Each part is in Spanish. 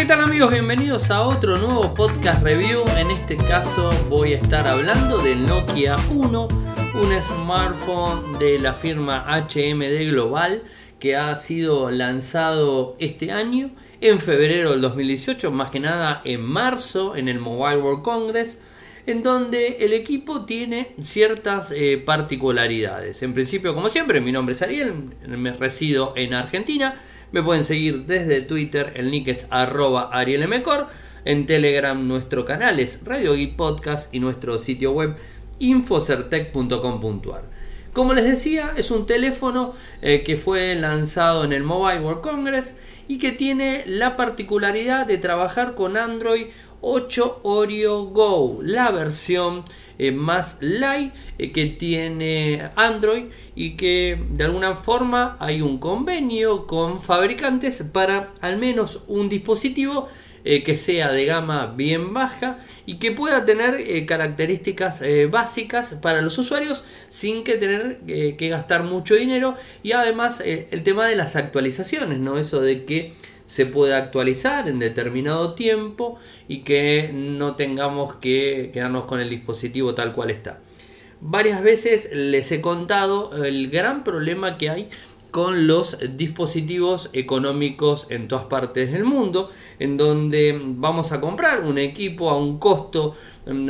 ¿Qué tal amigos? Bienvenidos a otro nuevo podcast review. En este caso voy a estar hablando del Nokia 1, un smartphone de la firma HMD Global que ha sido lanzado este año, en febrero del 2018, más que nada en marzo en el Mobile World Congress en donde el equipo tiene ciertas eh, particularidades. En principio, como siempre, mi nombre es Ariel, me resido en Argentina. Me pueden seguir desde Twitter, el nick es arroba arielmcor. En Telegram nuestro canal es Radio Geek Podcast y nuestro sitio web infocertec.com.ar. Como les decía, es un teléfono eh, que fue lanzado en el Mobile World Congress y que tiene la particularidad de trabajar con Android 8 Oreo Go, la versión eh, más light eh, que tiene Android y que de alguna forma hay un convenio con fabricantes para al menos un dispositivo eh, que sea de gama bien baja y que pueda tener características básicas para los usuarios sin que tener que gastar mucho dinero y además el tema de las actualizaciones, ¿no? Eso de que se pueda actualizar en determinado tiempo y que no tengamos que quedarnos con el dispositivo tal cual está. Varias veces les he contado el gran problema que hay con los dispositivos económicos en todas partes del mundo, en donde vamos a comprar un equipo a un costo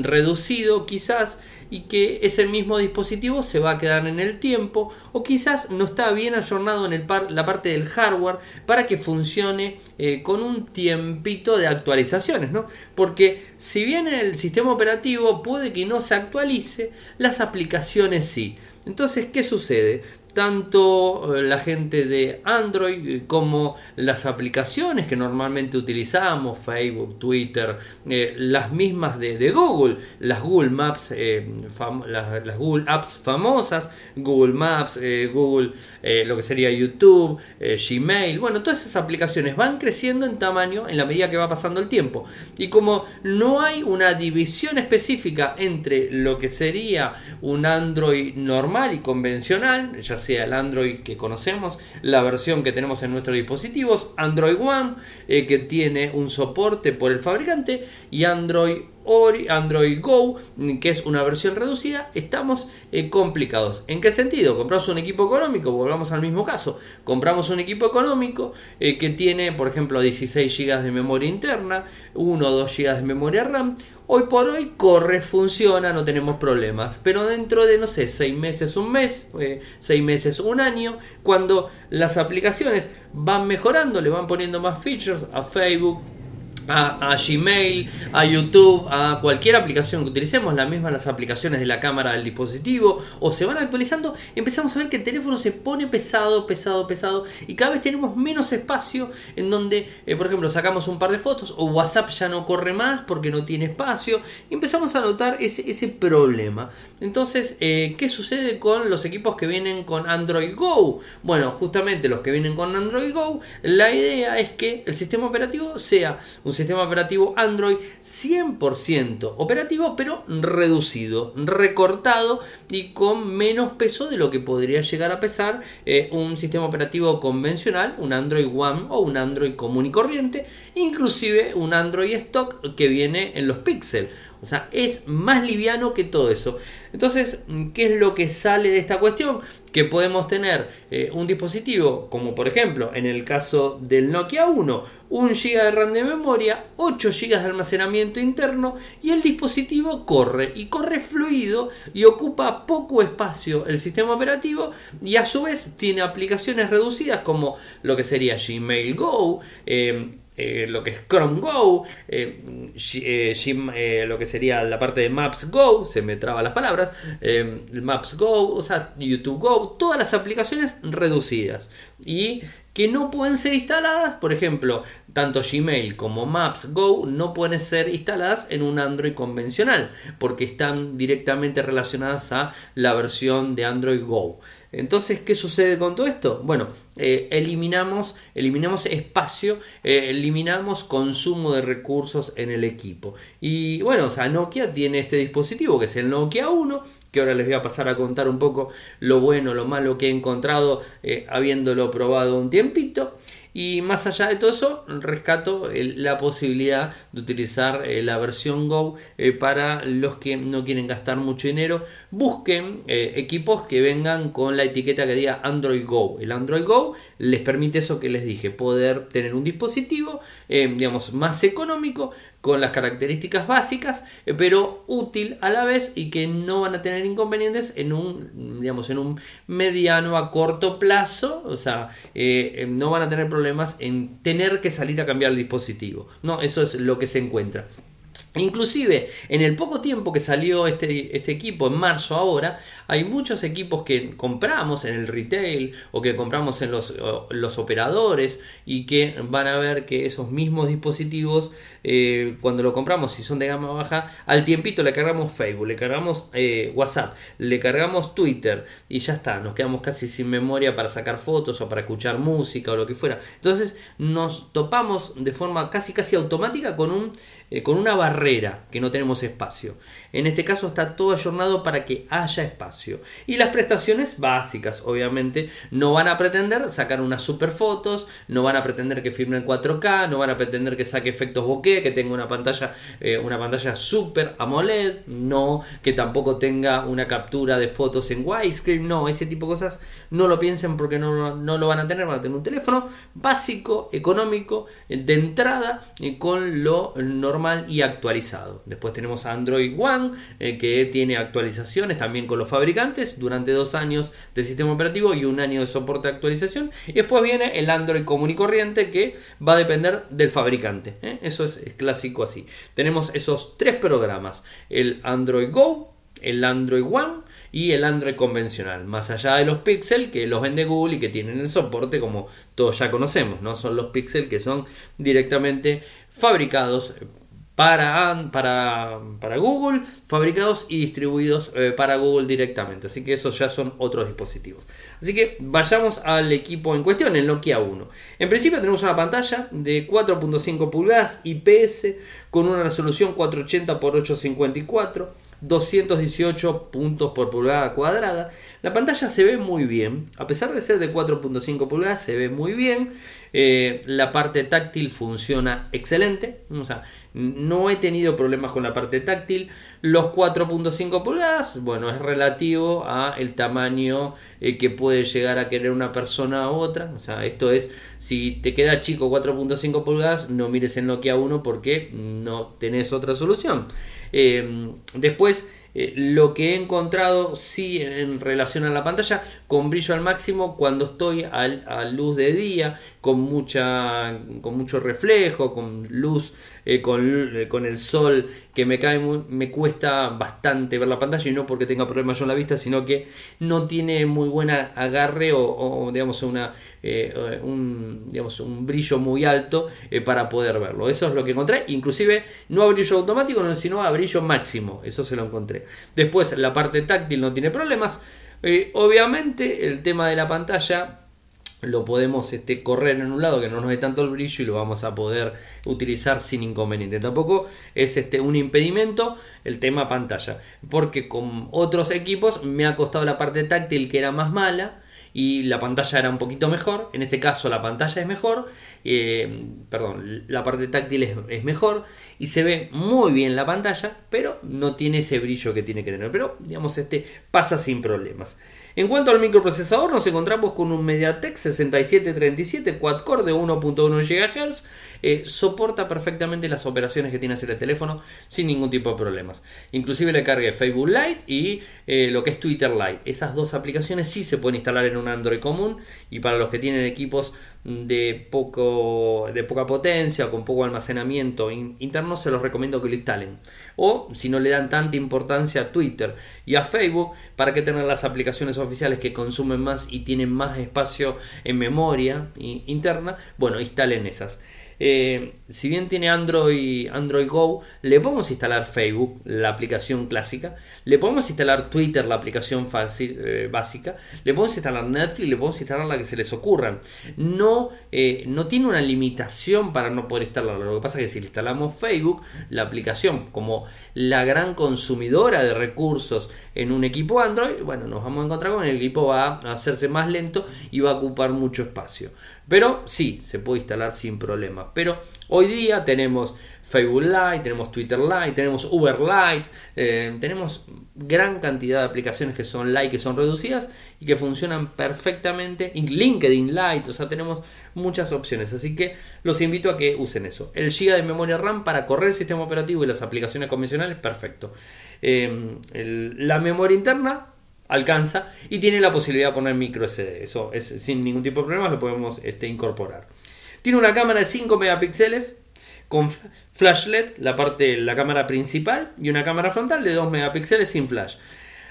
reducido quizás y que ese mismo dispositivo se va a quedar en el tiempo o quizás no está bien ayornado en el la parte del hardware para que funcione eh, con un tiempito de actualizaciones, ¿no? Porque si bien el sistema operativo puede que no se actualice, las aplicaciones sí. Entonces, ¿qué sucede? Tanto eh, la gente de Android como las aplicaciones que normalmente utilizamos, Facebook, Twitter, eh, las mismas de, Google, las Google Maps, eh, las, Google Apps famosas, Google Maps, Google, lo que sería YouTube, Gmail, bueno, todas esas aplicaciones van creciendo en tamaño en la medida que va pasando el tiempo. Y como no hay una división específica entre lo que sería un Android normal y convencional, ya sea el Android que conocemos, la versión que tenemos en nuestros dispositivos, Android One, eh, que tiene un soporte por el fabricante, y Android Android Go, que es una versión reducida, estamos eh, complicados. ¿En qué sentido? Compramos un equipo económico, volvamos al mismo caso. Compramos un equipo económico eh, que tiene, por ejemplo, 16 GB de memoria interna, 1 o 2 GB de memoria RAM. Hoy por hoy corre, funciona, no tenemos problemas. Pero dentro de, no sé, 6 meses, un mes, 6 eh, meses, un año, cuando las aplicaciones van mejorando, le van poniendo más features a Facebook, a, Gmail, a YouTube, a cualquier aplicación que utilicemos, la misma las aplicaciones de la cámara del dispositivo, o se van actualizando, empezamos a ver que el teléfono se pone pesado, pesado, pesado, y cada vez tenemos menos espacio en donde, eh, por ejemplo, sacamos un par de fotos, o WhatsApp ya no corre más porque no tiene espacio, empezamos a notar ese, ese problema. Entonces, eh, ¿qué sucede con los equipos que vienen con Android Go? Bueno, justamente los que vienen con Android Go, la idea es que el sistema operativo sea un sistema operativo Android 100% operativo, pero reducido, recortado y con menos peso de lo que podría llegar a pesar eh, un sistema operativo convencional, un Android One o un Android común y corriente, inclusive un Android stock que viene en los Pixel. O sea, es más liviano que todo eso. Entonces, ¿qué es lo que sale de esta cuestión? Que podemos tener eh, un dispositivo, como por ejemplo en el caso del Nokia 1, 1 GB de RAM de memoria, 8 GB de almacenamiento interno y el dispositivo corre y corre fluido y ocupa poco espacio el sistema operativo y a su vez tiene aplicaciones reducidas como lo que sería Gmail Go, eh, eh, lo que es Chrome Go, eh, eh, lo que sería la parte de Maps Go, se me traba las palabras, Maps Go, o sea, YouTube Go, todas las aplicaciones reducidas y que no pueden ser instaladas, por ejemplo, tanto Gmail como Maps Go no pueden ser instaladas en un Android convencional porque están directamente relacionadas a la versión de Android Go. Entonces, ¿qué sucede con todo esto? Bueno, eh, eliminamos, eliminamos espacio, eh, eliminamos consumo de recursos en el equipo. Y bueno, o sea, Nokia tiene este dispositivo que es el Nokia 1, que ahora les voy a pasar a contar un poco lo bueno, lo malo que he encontrado eh, habiéndolo probado un tiempito. Y más allá de todo eso, rescato la posibilidad de utilizar eh, la versión Go eh, para los que no quieren gastar mucho dinero. Busquen eh, equipos que vengan con la etiqueta que diga Android Go. El Android Go les permite eso que les dije, poder tener un dispositivo, digamos, más económico, con las características básicas, eh, pero útil a la vez y que no van a tener inconvenientes en un, digamos, en un mediano a corto plazo, o sea, eh, no van a tener problemas en tener que salir a cambiar el dispositivo. No, eso es lo que se encuentra. Inclusive, en el poco tiempo que salió este, este, equipo, en marzo ahora, hay muchos equipos que compramos en el retail o que compramos en los, los operadores y que van a ver que esos mismos dispositivos, eh, cuando lo compramos, si son de gama baja, al tiempito le cargamos Facebook, le cargamos eh, WhatsApp, le cargamos Twitter y ya está, nos quedamos casi sin memoria para sacar fotos o para escuchar música o lo que fuera. Entonces nos topamos de forma casi casi automática con un eh, con una barrera que no tenemos espacio. En este caso está todo ayornado para que haya espacio. Y las prestaciones básicas, obviamente, no van a pretender sacar unas super fotos, no van a pretender que firme en 4K, no van a pretender que saque efectos bokeh, que tenga una pantalla, eh, una pantalla super AMOLED, no, que tampoco tenga una captura de fotos en widescreen, no, ese tipo de cosas no lo piensen porque no, no lo van a tener, van a tener un teléfono básico, económico, de entrada, con lo normal y actualizado. Después tenemos Android One, eh, que tiene actualizaciones también con los fabricantes durante dos años de sistema operativo y un año de soporte de actualización. Y después viene el Android común y corriente, que va a depender del fabricante. ¿eh? Eso es, es clásico así. Tenemos esos tres programas: el Android Go, el Android One y el Android convencional, más allá de los Pixel que los vende Google y que tienen el soporte como todos ya conocemos, ¿no? Son los Pixel que son directamente fabricados para, para, para Google, fabricados y distribuidos eh, para Google directamente. Así que esos ya son otros dispositivos. Así que vayamos al equipo en cuestión, el Nokia 1. En principio tenemos una pantalla de 4.5 pulgadas IPS con una resolución 480 x 854, 218 puntos por pulgada cuadrada. La pantalla se ve muy bien, a pesar de ser de 4.5 pulgadas, se ve muy bien. Eh, la parte táctil funciona excelente. No he tenido problemas con la parte táctil. Los 4.5 pulgadas, bueno, es relativo a el tamaño eh, que puede llegar a querer una persona a otra. O sea, esto es, si te queda chico 4.5 pulgadas, no mires en Nokia 1 porque no tenés otra solución. Eh, después, eh, lo que he encontrado sí en relación a la pantalla con brillo al máximo cuando estoy a luz de día con mucha con mucho reflejo con luz eh, con, eh, con, el sol que me cae me cuesta bastante ver la pantalla y no porque tenga problemas yo en la vista sino que no tiene muy buen agarre o, digamos una un, digamos, un brillo muy alto para poder verlo. Eso es lo que encontré. Inclusive no a brillo automático sino a brillo máximo. Eso se lo encontré. Después la parte táctil no tiene problemas. Eh, obviamente el tema de la pantalla lo podemos este, correr en un lado que no nos dé tanto el brillo y lo vamos a poder utilizar sin inconveniente. Tampoco es este, un impedimento el tema pantalla, porque con otros equipos me ha costado la parte táctil que era más mala y la pantalla era un poquito mejor. En este caso la pantalla es mejor, eh, perdón, la parte táctil es mejor y se ve muy bien la pantalla, pero no tiene ese brillo que tiene que tener. Pero digamos, este pasa sin problemas. En cuanto al microprocesador, nos encontramos con un MediaTek 6737 quad-core de 1.1 GHz. Eh, soporta perfectamente las operaciones que tiene hacer el teléfono sin ningún tipo de problemas. Inclusive le cargue Facebook Lite y eh, lo que es Twitter Lite. Esas dos aplicaciones sí se pueden instalar en un Android común y para los que tienen equipos de, poco, de poca potencia o con poco almacenamiento interno, se los recomiendo que lo instalen. O si no le dan tanta importancia a Twitter y a Facebook, para que tengan las aplicaciones oficiales que consumen más y tienen más espacio en memoria interna, bueno, instalen esas. Eh, si bien tiene Android, Android Go, le podemos instalar Facebook, la aplicación clásica, le podemos instalar Twitter, la aplicación fácil, eh, básica, le podemos instalar Netflix, le podemos instalar la que se les ocurran. No, eh, no tiene una limitación para no poder instalarla. Lo que pasa es que si instalamos Facebook, la aplicación, como la gran consumidora de recursos en un equipo Android, bueno, nos vamos a encontrar con el equipo va a hacerse más lento y va a ocupar mucho espacio. Pero sí, se puede instalar sin problemas. Pero hoy día tenemos Facebook Lite, tenemos Twitter Lite, tenemos Uber Lite, eh, tenemos gran cantidad de aplicaciones que son Lite, que son reducidas y que funcionan perfectamente. LinkedIn Lite, o sea, tenemos muchas opciones. Así que los invito a que usen eso. El giga de memoria RAM para correr el sistema operativo y las aplicaciones convencionales, perfecto. Eh, la memoria interna alcanza y tiene la posibilidad de poner micro SD. Eso es sin ningún tipo de problema, lo podemos este, incorporar. Tiene una cámara de 5 megapíxeles con flash LED, la parte la cámara principal y una cámara frontal de 2 megapíxeles sin flash.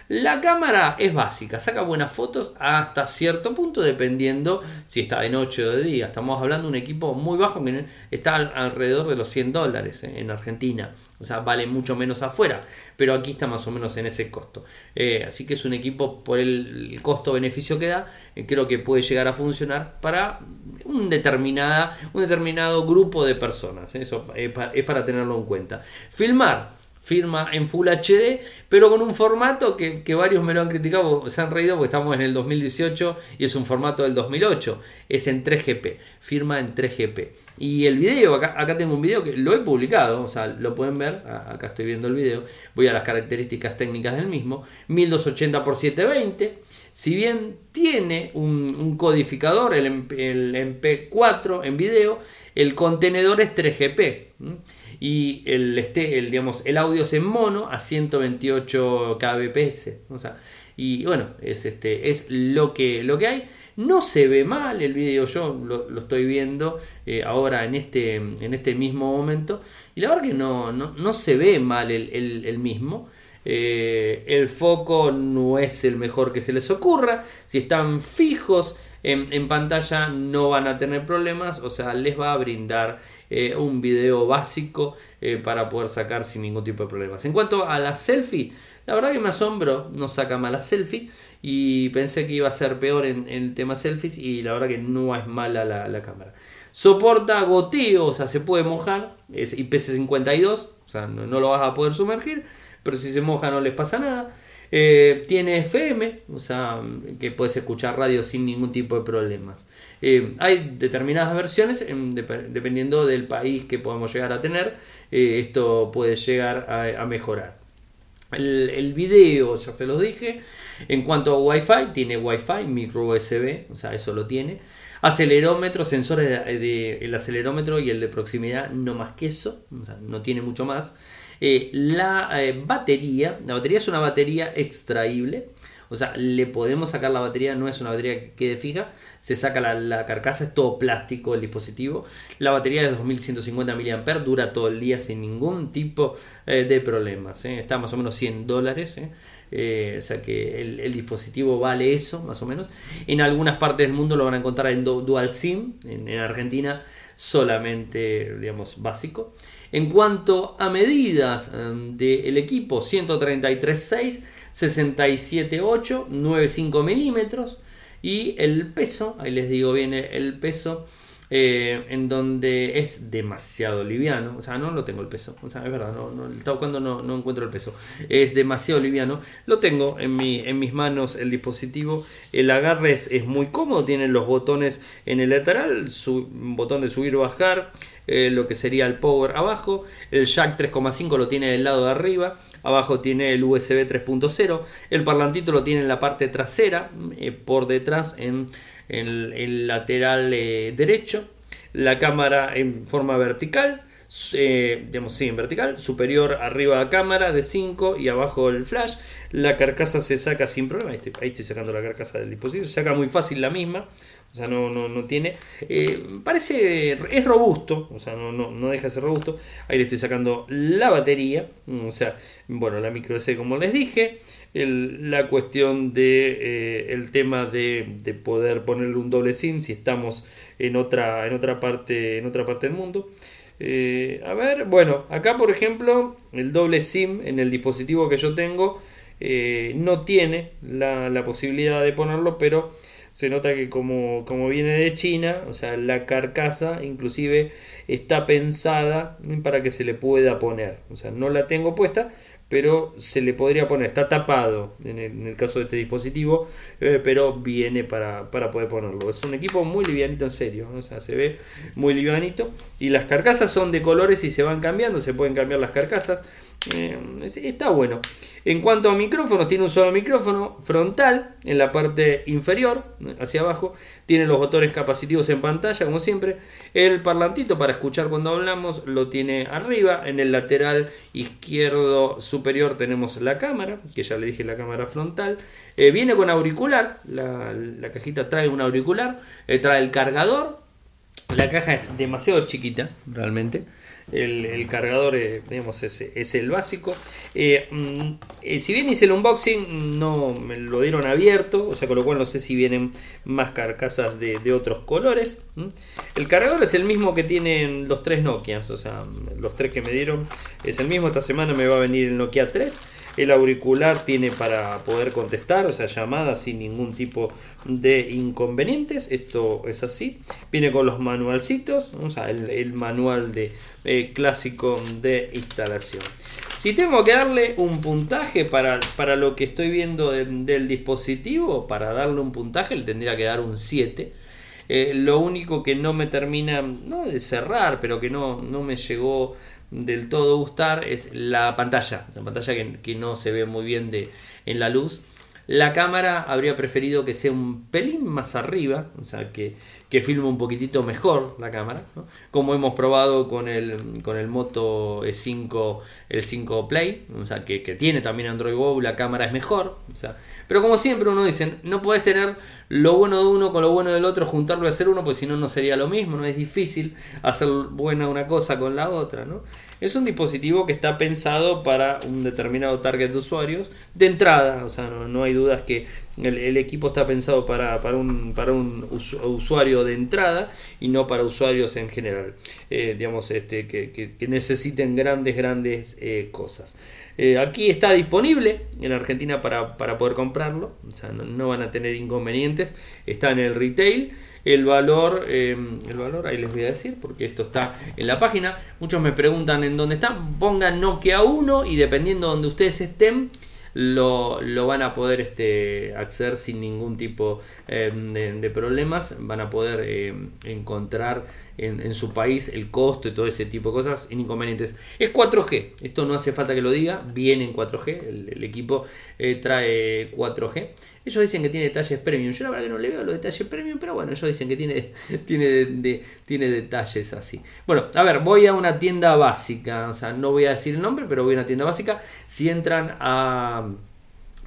La cámara es básica, saca buenas fotos hasta cierto punto dependiendo si está de noche o de día. Estamos hablando de un equipo muy bajo que está alrededor de los 100 dólares eh, en Argentina. O sea, vale mucho menos afuera, pero aquí está más o menos en ese costo. Eh, así que es un equipo por el costo-beneficio que da, eh, creo que puede llegar a funcionar para un, determinada, un determinado grupo de personas. Eso es para tenerlo en cuenta. Filmar firma en Full HD, pero con un formato que, varios me lo han criticado, se han reído porque estamos en el 2018 y es un formato del 2008, es en 3GP, firma en 3GP. Y el video, acá, acá tengo un video que lo he publicado, o sea, lo pueden ver, acá estoy viendo el video, voy a las características técnicas del mismo, 1280 x 720, si bien tiene un, codificador, el MP4 en video, el contenedor es 3GP y el, este, el, digamos, el audio es en mono a 128 kbps. O sea, y bueno, es, este, es lo, que, lo que hay. No se ve mal el video, yo lo, estoy viendo eh, ahora en este, en este mismo momento. Y la verdad que no, no, se ve mal el, mismo. Eh, el foco no es el mejor que se les ocurra. Si están fijos en, en, pantalla no van a tener problemas. O sea, les va a brindar eh, un video básico eh, para poder sacar sin ningún tipo de problemas. En cuanto a la selfie, la verdad que me asombro, no saca mala selfie y pensé que iba a ser peor en, el tema selfies y la verdad que no es mala la, cámara. Soporta goteo, o sea, se puede mojar, es IPC52, o sea, no, no lo vas a poder sumergir, pero si se moja no les pasa nada. Eh, tiene FM, o sea, que puedes escuchar radio sin ningún tipo de problemas. Eh, hay determinadas versiones, dependiendo del país que podemos llegar a tener, eh, esto puede llegar a, mejorar. El, el, video, ya se los dije. En cuanto a Wi-Fi, tiene Wi-Fi, micro USB, o sea, eso lo tiene. Acelerómetro, sensores de, el acelerómetro y el de proximidad, no más que eso, o sea, no tiene mucho más. Eh, la batería, la batería es una batería extraíble, o sea, le podemos sacar la batería, no es una batería que quede fija, se saca la, carcasa, es todo plástico el dispositivo. La batería de 2150 mAh dura todo el día sin ningún tipo eh, de problemas. ¿eh? Está más o menos 100 dólares. ¿eh? o sea que el, dispositivo vale eso, más o menos. En algunas partes del mundo lo van a encontrar en Dual SIM, en, Argentina solamente, digamos, básico. En cuanto a medidas del equipo, 133.6, 67.8, 9.5 milímetros. Y el peso, ahí les digo bien el peso, eh, en donde es demasiado liviano, o sea, no lo tengo el peso, o sea, es verdad, no, no, no, no, encuentro el peso, es demasiado liviano, lo tengo en, mi, en mis manos el dispositivo, el agarre es, es muy cómodo, tiene los botones en el lateral, su botón de subir bajar, eh, lo que sería el power abajo, el jack 3,5 lo tiene del lado de arriba, abajo tiene el USB 3.0, el parlantito lo tiene en la parte trasera, eh, por detrás en, el lateral eh, derecho, la cámara en forma vertical, digamos, sí, en vertical, superior arriba la cámara de 5 y abajo el flash. La carcasa se saca sin problema. Ahí estoy, ahí estoy, sacando la carcasa del dispositivo. Se saca muy fácil la misma. O sea, no, no, no tiene. Eh, parece. Es robusto. O sea, no, no, no deja de ser robusto. Ahí le estoy sacando la batería. O sea, bueno, la micro SD, como les dije. la cuestión de eh, el tema de, de, poder ponerle un doble SIM si estamos en otra, en otra parte, en otra parte del mundo. Eh, a ver, bueno, acá por ejemplo, el doble SIM en el dispositivo que yo tengo no tiene la, la posibilidad de ponerlo, pero se nota que como, viene de China, o sea, la carcasa inclusive está pensada para que se le pueda poner. O sea, no la tengo puesta, pero se le podría poner, está tapado en el, caso de este dispositivo, eh, pero viene para, para, poder ponerlo. Es un equipo muy livianito en serio, o sea, se ve muy livianito y las carcasas son de colores y se van cambiando, se pueden cambiar las carcasas. Eh, está bueno. En cuanto a micrófonos, tiene un solo micrófono frontal en la parte inferior, hacia abajo. Tiene los botones capacitivos en pantalla, como siempre. El parlantito para escuchar cuando hablamos lo tiene arriba. En el lateral izquierdo superior tenemos la cámara, que ya le dije la cámara frontal. Eh, viene con auricular, la, cajita trae un auricular, eh, trae el cargador. La caja es demasiado chiquita, realmente el, cargador eh, es, el básico. Eh, mm, eh, si bien hice el unboxing, no me lo dieron abierto, o sea, con lo cual no sé si vienen más carcasas de, otros colores. El cargador es el mismo que tienen los tres Nokia, o sea, los tres que me dieron es el mismo. Esta semana me va a venir el Nokia 3. El auricular tiene para poder contestar, o sea, llamadas sin ningún tipo de inconvenientes. Esto es así. Viene con los manualcitos, o sea, el, manual de eh, clásico de instalación. Si tengo que darle un puntaje para, para lo que estoy viendo del dispositivo, para darle un puntaje le tendría que dar un 7. Eh, lo único que no me termina, no de cerrar, pero que no, no me llegó del todo gustar es la pantalla, la pantalla que, no se ve muy bien de, en la luz. La cámara habría preferido que sea un pelín más arriba, o sea, que, que filme un poquitito mejor la cámara, como hemos probado con el, con el Moto E5, el 5 Play, o sea, que, que tiene también Android Go, la cámara es mejor, o sea, pero como siempre uno dice, no puedes tener lo bueno de uno con lo bueno del otro, juntarlo y hacer uno, pues si no, no sería lo mismo, no es difícil hacer buena una cosa con la otra, ¿no? Es un dispositivo que está pensado para un determinado target de usuarios de entrada, o sea, no, hay dudas que el, equipo está pensado para, un, para un usuario de entrada y no para usuarios en general, eh, digamos, este, que, necesiten grandes, grandes eh, cosas. Eh, aquí está disponible en Argentina para, poder comprarlo, o sea, no, van a tener inconvenientes, está en el retail. El valor, em, el valor, ahí les voy a decir, porque esto está en la página. Muchos me preguntan en dónde está. Pongan Nokia 1 y dependiendo de donde ustedes estén, lo, van a poder este, acceder sin ningún tipo em, de, problemas, van a poder em, encontrar en, su país el costo y todo ese tipo de cosas. Inconvenientes. Es 4G, esto no hace falta que lo diga, viene en 4G, el, equipo eh, trae 4G. Ellos dicen que tiene detalles premium, yo la verdad que no le veo los detalles premium, pero bueno, ellos dicen que tiene, tiene, tiene detalles así. Bueno, a ver, voy a una tienda básica, o sea, no voy a decir el nombre, pero voy a una tienda básica. Si entran a...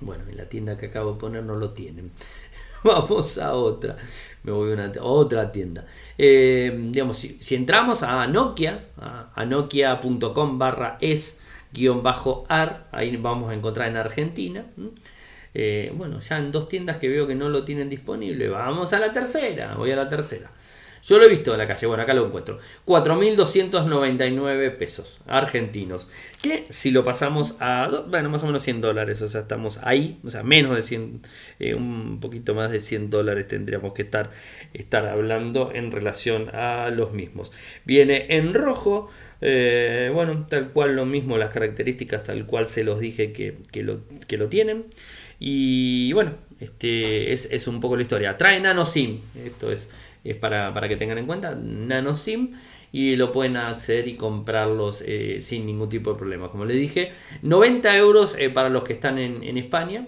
Bueno, en la tienda que acabo de poner no lo tienen. Vamos a otra. Me voy a una, otra tienda. Eh, digamos, si, entramos a Nokia, a, nokia.com barra es guion bajo ar, ahí vamos a encontrar en Argentina. Eh, bueno, ya en dos tiendas que veo que no lo tienen disponible. Vamos a la tercera, voy a la tercera. Yo lo he visto en la calle, bueno, acá lo encuentro. 4.299 pesos argentinos. Que si lo pasamos a, bueno, más o menos 100 dólares, o sea, estamos ahí, o sea, menos de 100, eh, un poquito más de 100 dólares tendríamos que estar, estar hablando en relación a los mismos. Viene en rojo. Eh, bueno, tal cual lo mismo, las características tal cual se los dije que, que, lo, que lo tienen. Y bueno, este es, un poco la historia. Trae nano SIM, esto es es para, que tengan en cuenta, NanoSIM y lo pueden acceder y comprarlos eh, sin ningún tipo de problema. Como les dije, 90 euros eh, para los que están en, España,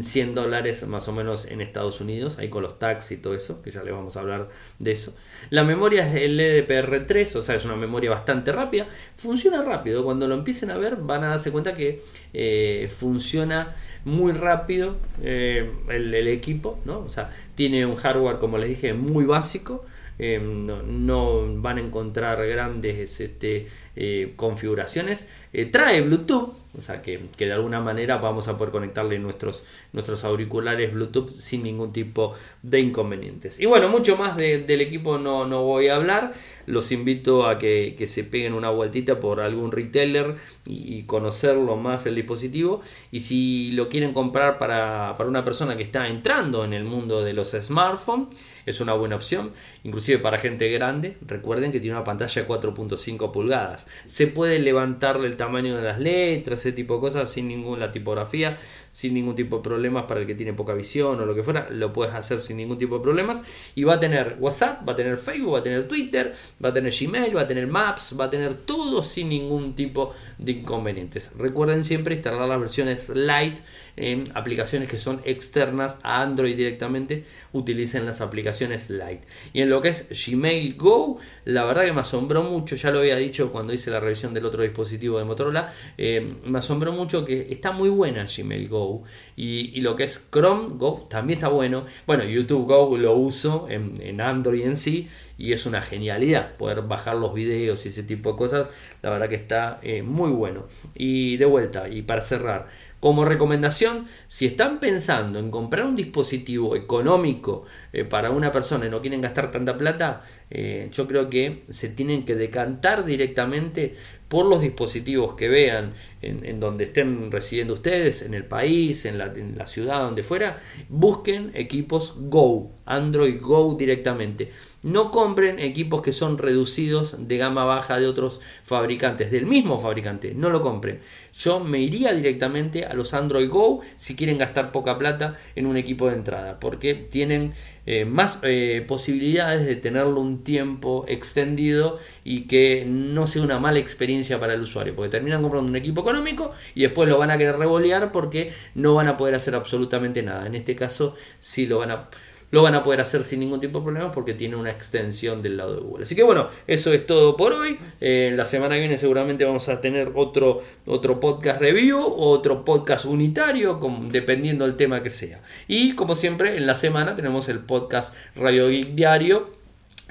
100 dólares más o menos en Estados Unidos, ahí con los tax y todo eso, que ya les vamos a hablar de eso. La memoria es el LDPR3, o sea, es una memoria bastante rápida, funciona rápido, cuando lo empiecen a ver van a darse cuenta que eh, funciona muy rápido el, el, equipo, ¿no? O sea, tiene un hardware, como les dije, muy básico. Eh, no, van a encontrar grandes este, eh, configuraciones. Eh, trae Bluetooth, o sea que, de alguna manera vamos a poder conectarle nuestros, nuestros auriculares Bluetooth sin ningún tipo de inconvenientes. Y bueno, mucho más del equipo no, no, voy a hablar. Los invito a que, se peguen una vueltita por algún retailer y, conocerlo más el dispositivo. Y si lo quieren comprar para, para una persona que está entrando en el mundo de los smartphones, es una buena opción. Inclusive para gente grande, recuerden que tiene una pantalla de 4.5 pulgadas. Se puede levantarle el tamaño de las letras, ese tipo de cosas sin ninguna tipografía, sin ningún tipo de problemas para el que tiene poca visión o lo que fuera, lo puedes hacer sin ningún tipo de problemas. Y va a tener WhatsApp, va a tener Facebook, va a tener Twitter, va a tener Gmail, va a tener Maps, va a tener todo sin ningún tipo de inconvenientes. Recuerden siempre instalar las versiones light en aplicaciones que son externas a Android directamente, utilicen las aplicaciones light. Y en lo que es Gmail Go, la verdad que me asombró mucho, ya lo había dicho cuando hice la revisión del otro dispositivo de Motorola, eh, me asombró mucho que está muy buena Gmail Go y, lo que es Chrome Go también está bueno. Bueno, YouTube Go lo uso en, Android en sí y es una genialidad poder bajar los videos y ese tipo de cosas. La verdad que está eh, muy bueno. Y de vuelta, y para cerrar, como recomendación, si están pensando en comprar un dispositivo económico eh, para una persona y no quieren gastar tanta plata, eh, yo creo que se tienen que decantar directamente por los dispositivos que vean en, donde estén residiendo ustedes, en el país, en la, en la ciudad, donde fuera, busquen equipos Go, Android Go directamente. No compren equipos que son reducidos de gama baja de otros fabricantes, del mismo fabricante, no lo compren. Yo me iría directamente a los Android Go si quieren gastar poca plata en un equipo de entrada, porque tienen eh, más eh, posibilidades de tenerlo un tiempo extendido y que no sea una mala experiencia para el usuario, porque terminan comprando un equipo económico y después lo van a querer revolear porque no van a poder hacer absolutamente nada. En este caso sí lo van a lo van a poder hacer sin ningún tipo de problema porque tiene una extensión del lado de Google. Así que bueno, eso es todo por hoy. Eh, la semana que viene seguramente vamos a tener otro, otro podcast review, otro podcast unitario, dependiendo del tema que sea. Y como siempre, en la semana tenemos el podcast Radio Geek Diario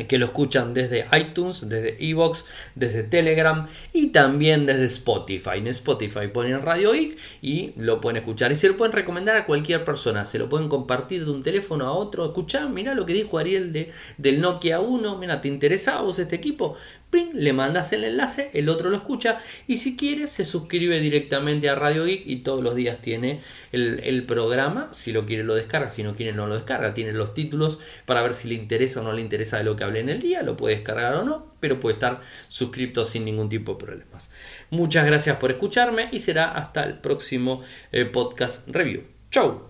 que lo escuchan desde iTunes, desde Evox, desde Telegram y también desde Spotify. En Spotify ponen Radio Geek y lo pueden escuchar. Y se lo pueden recomendar a cualquier persona. Se lo pueden compartir de un teléfono a otro. Escuchá, mira lo que dijo Ariel de, del Nokia 1. Mira, ¿te interesaba vos este equipo? Le mandas el enlace, el otro lo escucha y si quiere se suscribe directamente a Radio Geek y todos los días tiene el, programa, si lo quiere lo descarga, si no quiere no lo descarga, tiene los títulos para ver si le interesa o no le interesa de lo que hablé en el día, lo puede descargar o no, pero puede estar suscrito sin ningún tipo de problemas. Muchas gracias por escucharme y será hasta el próximo eh, podcast review. Chau.